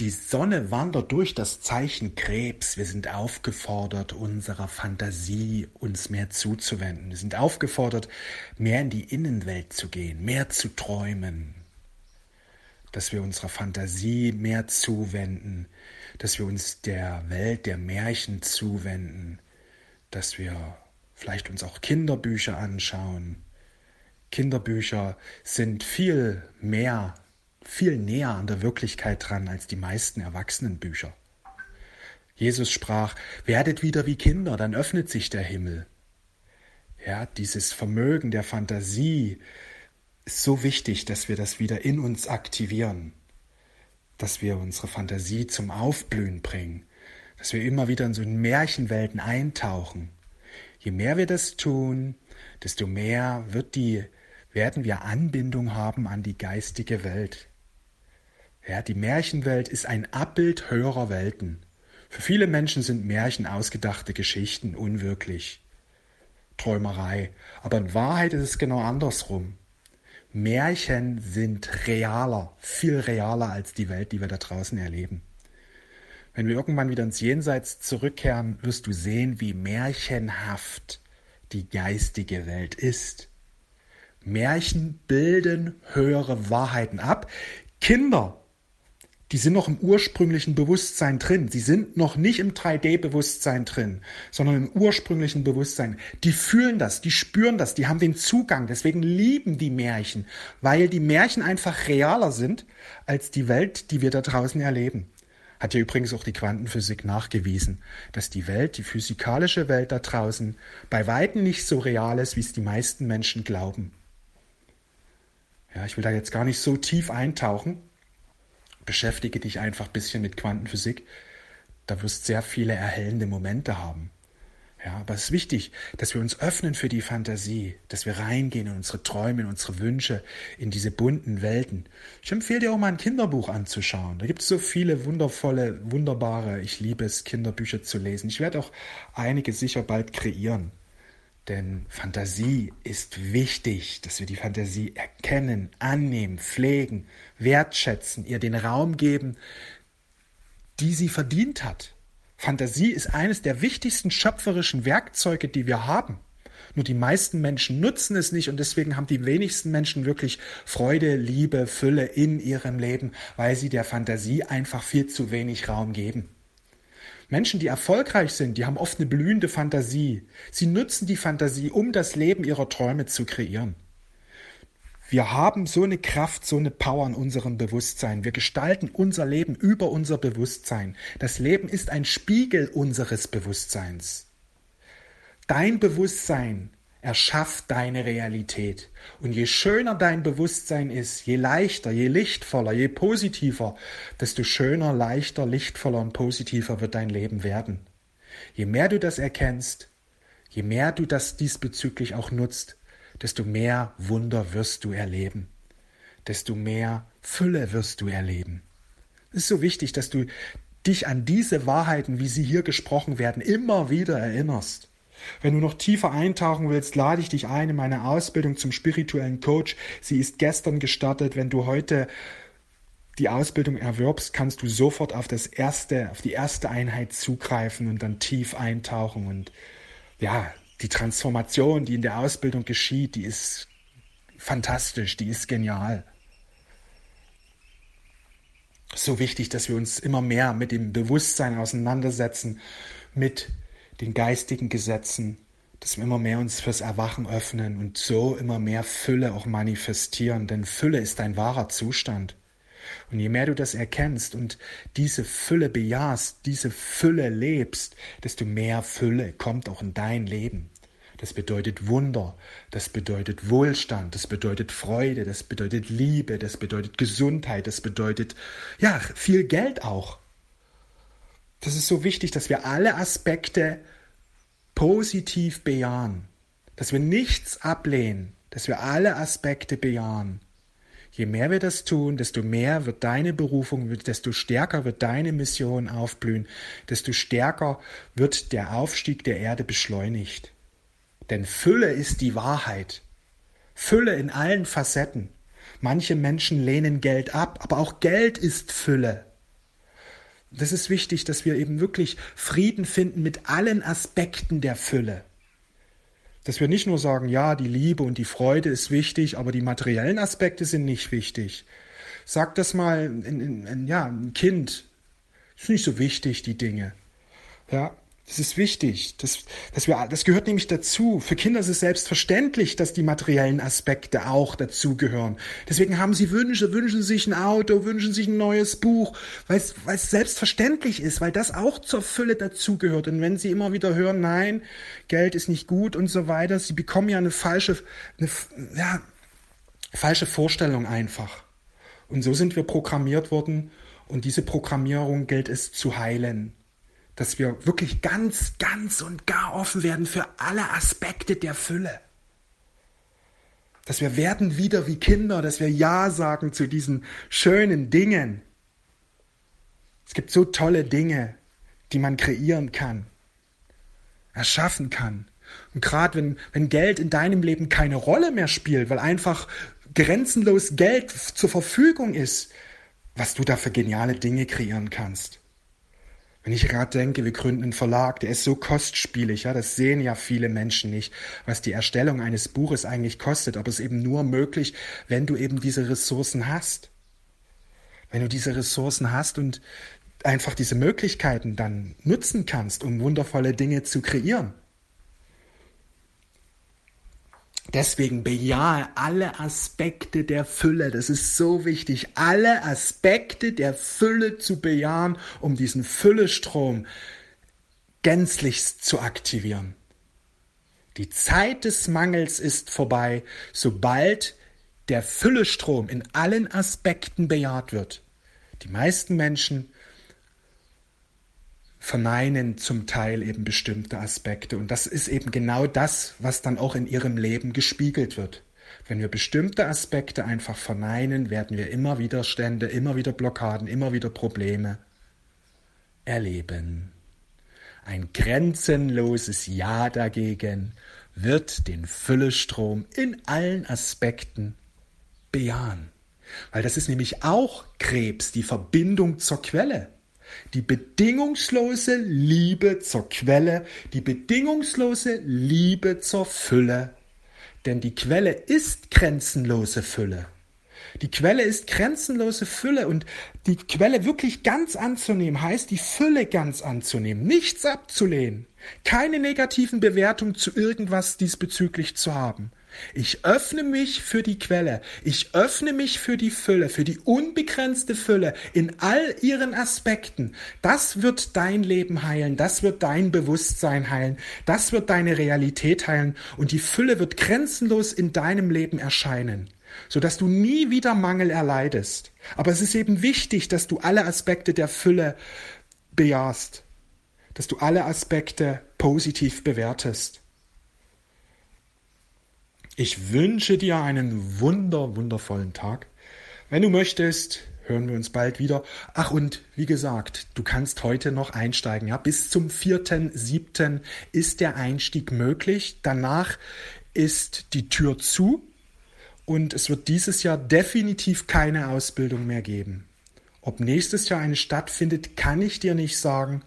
Die Sonne wandert durch das Zeichen Krebs. Wir sind aufgefordert, unserer Fantasie uns mehr zuzuwenden. Wir sind aufgefordert, mehr in die Innenwelt zu gehen, mehr zu träumen. Dass wir unserer Fantasie mehr zuwenden, dass wir uns der Welt der Märchen zuwenden, dass wir vielleicht uns auch Kinderbücher anschauen. Kinderbücher sind viel mehr viel näher an der Wirklichkeit dran als die meisten Erwachsenenbücher. Jesus sprach, werdet wieder wie Kinder, dann öffnet sich der Himmel. Ja, dieses Vermögen der Fantasie ist so wichtig, dass wir das wieder in uns aktivieren, dass wir unsere Fantasie zum Aufblühen bringen, dass wir immer wieder in so Märchenwelten eintauchen. Je mehr wir das tun, desto mehr wird die, werden wir Anbindung haben an die geistige Welt. Ja, die Märchenwelt ist ein Abbild höherer Welten. Für viele Menschen sind Märchen ausgedachte Geschichten unwirklich. Träumerei. Aber in Wahrheit ist es genau andersrum. Märchen sind realer, viel realer als die Welt, die wir da draußen erleben. Wenn wir irgendwann wieder ins Jenseits zurückkehren, wirst du sehen, wie märchenhaft die geistige Welt ist. Märchen bilden höhere Wahrheiten ab. Kinder die sind noch im ursprünglichen Bewusstsein drin. Sie sind noch nicht im 3D-Bewusstsein drin, sondern im ursprünglichen Bewusstsein. Die fühlen das, die spüren das, die haben den Zugang. Deswegen lieben die Märchen, weil die Märchen einfach realer sind als die Welt, die wir da draußen erleben. Hat ja übrigens auch die Quantenphysik nachgewiesen, dass die Welt, die physikalische Welt da draußen, bei weitem nicht so real ist, wie es die meisten Menschen glauben. Ja, ich will da jetzt gar nicht so tief eintauchen, beschäftige dich einfach ein bisschen mit Quantenphysik. Da wirst sehr viele erhellende Momente haben. Ja, aber es ist wichtig, dass wir uns öffnen für die Fantasie, dass wir reingehen in unsere Träume, in unsere Wünsche, in diese bunten Welten. Ich empfehle dir auch mal ein Kinderbuch anzuschauen. Da gibt es so viele wundervolle, wunderbare, ich liebe es, Kinderbücher zu lesen. Ich werde auch einige sicher bald kreieren. Denn Fantasie ist wichtig, dass wir die Fantasie erkennen, annehmen, pflegen, wertschätzen, ihr den Raum geben, die sie verdient hat. Fantasie ist eines der wichtigsten schöpferischen Werkzeuge, die wir haben. Nur die meisten Menschen nutzen es nicht und deswegen haben die wenigsten Menschen wirklich Freude, Liebe, Fülle in ihrem Leben, weil sie der Fantasie einfach viel zu wenig Raum geben. Menschen, die erfolgreich sind, die haben oft eine blühende Fantasie. Sie nutzen die Fantasie, um das Leben ihrer Träume zu kreieren. Wir haben so eine Kraft, so eine Power in unserem Bewusstsein. Wir gestalten unser Leben über unser Bewusstsein. Das Leben ist ein Spiegel unseres Bewusstseins. Dein Bewusstsein erschafft deine Realität. Und je schöner dein Bewusstsein ist, je leichter, je lichtvoller, je positiver, desto schöner, leichter, lichtvoller und positiver wird dein Leben werden. Je mehr du das erkennst, je mehr du das diesbezüglich auch nutzt, desto mehr Wunder wirst du erleben, desto mehr Fülle wirst du erleben. Es ist so wichtig, dass du dich an diese Wahrheiten, wie sie hier gesprochen werden, immer wieder erinnerst. Wenn du noch tiefer eintauchen willst, lade ich dich ein in meine Ausbildung zum spirituellen Coach. Sie ist gestern gestartet. Wenn du heute die Ausbildung erwirbst, kannst du sofort auf das erste, auf die erste Einheit zugreifen und dann tief eintauchen und ja, die Transformation, die in der Ausbildung geschieht, die ist fantastisch, die ist genial. So wichtig, dass wir uns immer mehr mit dem Bewusstsein auseinandersetzen, mit den geistigen Gesetzen, dass wir immer mehr uns fürs Erwachen öffnen und so immer mehr Fülle auch manifestieren, denn Fülle ist ein wahrer Zustand. Und je mehr du das erkennst und diese Fülle bejahst, diese Fülle lebst, desto mehr Fülle kommt auch in dein Leben. Das bedeutet Wunder, das bedeutet Wohlstand, das bedeutet Freude, das bedeutet Liebe, das bedeutet Gesundheit, das bedeutet ja viel Geld auch. Das ist so wichtig, dass wir alle Aspekte positiv bejahen, dass wir nichts ablehnen, dass wir alle Aspekte bejahen. Je mehr wir das tun, desto mehr wird deine Berufung, desto stärker wird deine Mission aufblühen, desto stärker wird der Aufstieg der Erde beschleunigt. Denn Fülle ist die Wahrheit. Fülle in allen Facetten. Manche Menschen lehnen Geld ab, aber auch Geld ist Fülle. Das ist wichtig, dass wir eben wirklich Frieden finden mit allen Aspekten der Fülle. Dass wir nicht nur sagen, ja, die Liebe und die Freude ist wichtig, aber die materiellen Aspekte sind nicht wichtig. Sag das mal, in, in, in, ja, ein Kind. Ist nicht so wichtig, die Dinge. Ja, das ist wichtig. Das, dass wir, das gehört nämlich dazu. Für Kinder ist es selbstverständlich, dass die materiellen Aspekte auch dazugehören. Deswegen haben sie Wünsche, wünschen sich ein Auto, wünschen sich ein neues Buch, weil es, selbstverständlich ist, weil das auch zur Fülle dazugehört. Und wenn sie immer wieder hören, nein, Geld ist nicht gut und so weiter, sie bekommen ja eine falsche, eine, ja, falsche Vorstellung einfach. Und so sind wir programmiert worden und diese Programmierung gilt es zu heilen dass wir wirklich ganz, ganz und gar offen werden für alle Aspekte der Fülle. Dass wir werden wieder wie Kinder, dass wir Ja sagen zu diesen schönen Dingen. Es gibt so tolle Dinge, die man kreieren kann, erschaffen kann. Und gerade wenn, wenn Geld in deinem Leben keine Rolle mehr spielt, weil einfach grenzenlos Geld zur Verfügung ist, was du da für geniale Dinge kreieren kannst. Wenn ich gerade denke, wir gründen einen Verlag, der ist so kostspielig, ja, das sehen ja viele Menschen nicht, was die Erstellung eines Buches eigentlich kostet, aber es ist eben nur möglich, wenn du eben diese Ressourcen hast. Wenn du diese Ressourcen hast und einfach diese Möglichkeiten dann nutzen kannst, um wundervolle Dinge zu kreieren. Deswegen bejahe alle Aspekte der Fülle. Das ist so wichtig, alle Aspekte der Fülle zu bejahen, um diesen Füllestrom gänzlichst zu aktivieren. Die Zeit des Mangels ist vorbei, sobald der Füllestrom in allen Aspekten bejaht wird. Die meisten Menschen verneinen zum Teil eben bestimmte Aspekte. Und das ist eben genau das, was dann auch in ihrem Leben gespiegelt wird. Wenn wir bestimmte Aspekte einfach verneinen, werden wir immer Widerstände, immer wieder Blockaden, immer wieder Probleme erleben. Ein grenzenloses Ja dagegen wird den Füllestrom in allen Aspekten bejahen. Weil das ist nämlich auch Krebs, die Verbindung zur Quelle. Die bedingungslose Liebe zur Quelle, die bedingungslose Liebe zur Fülle. Denn die Quelle ist grenzenlose Fülle. Die Quelle ist grenzenlose Fülle und die Quelle wirklich ganz anzunehmen heißt, die Fülle ganz anzunehmen, nichts abzulehnen, keine negativen Bewertungen zu irgendwas diesbezüglich zu haben. Ich öffne mich für die Quelle. Ich öffne mich für die Fülle, für die unbegrenzte Fülle in all ihren Aspekten. Das wird dein Leben heilen. Das wird dein Bewusstsein heilen. Das wird deine Realität heilen. Und die Fülle wird grenzenlos in deinem Leben erscheinen, sodass du nie wieder Mangel erleidest. Aber es ist eben wichtig, dass du alle Aspekte der Fülle bejahst. Dass du alle Aspekte positiv bewertest. Ich wünsche dir einen wunder, wundervollen Tag. Wenn du möchtest, hören wir uns bald wieder. Ach, und wie gesagt, du kannst heute noch einsteigen. Ja? Bis zum 4.7. ist der Einstieg möglich. Danach ist die Tür zu und es wird dieses Jahr definitiv keine Ausbildung mehr geben. Ob nächstes Jahr eine stattfindet, kann ich dir nicht sagen,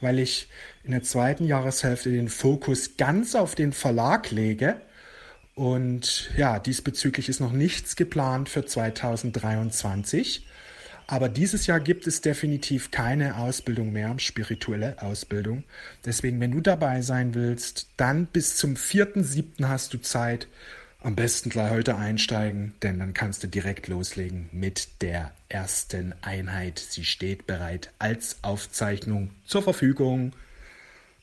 weil ich in der zweiten Jahreshälfte den Fokus ganz auf den Verlag lege und ja, diesbezüglich ist noch nichts geplant für 2023. Aber dieses Jahr gibt es definitiv keine Ausbildung mehr, spirituelle Ausbildung. Deswegen, wenn du dabei sein willst, dann bis zum 4.7. hast du Zeit. Am besten gleich heute einsteigen, denn dann kannst du direkt loslegen mit der ersten Einheit. Sie steht bereit als Aufzeichnung zur Verfügung.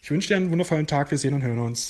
Ich wünsche dir einen wundervollen Tag. Wir sehen und hören uns.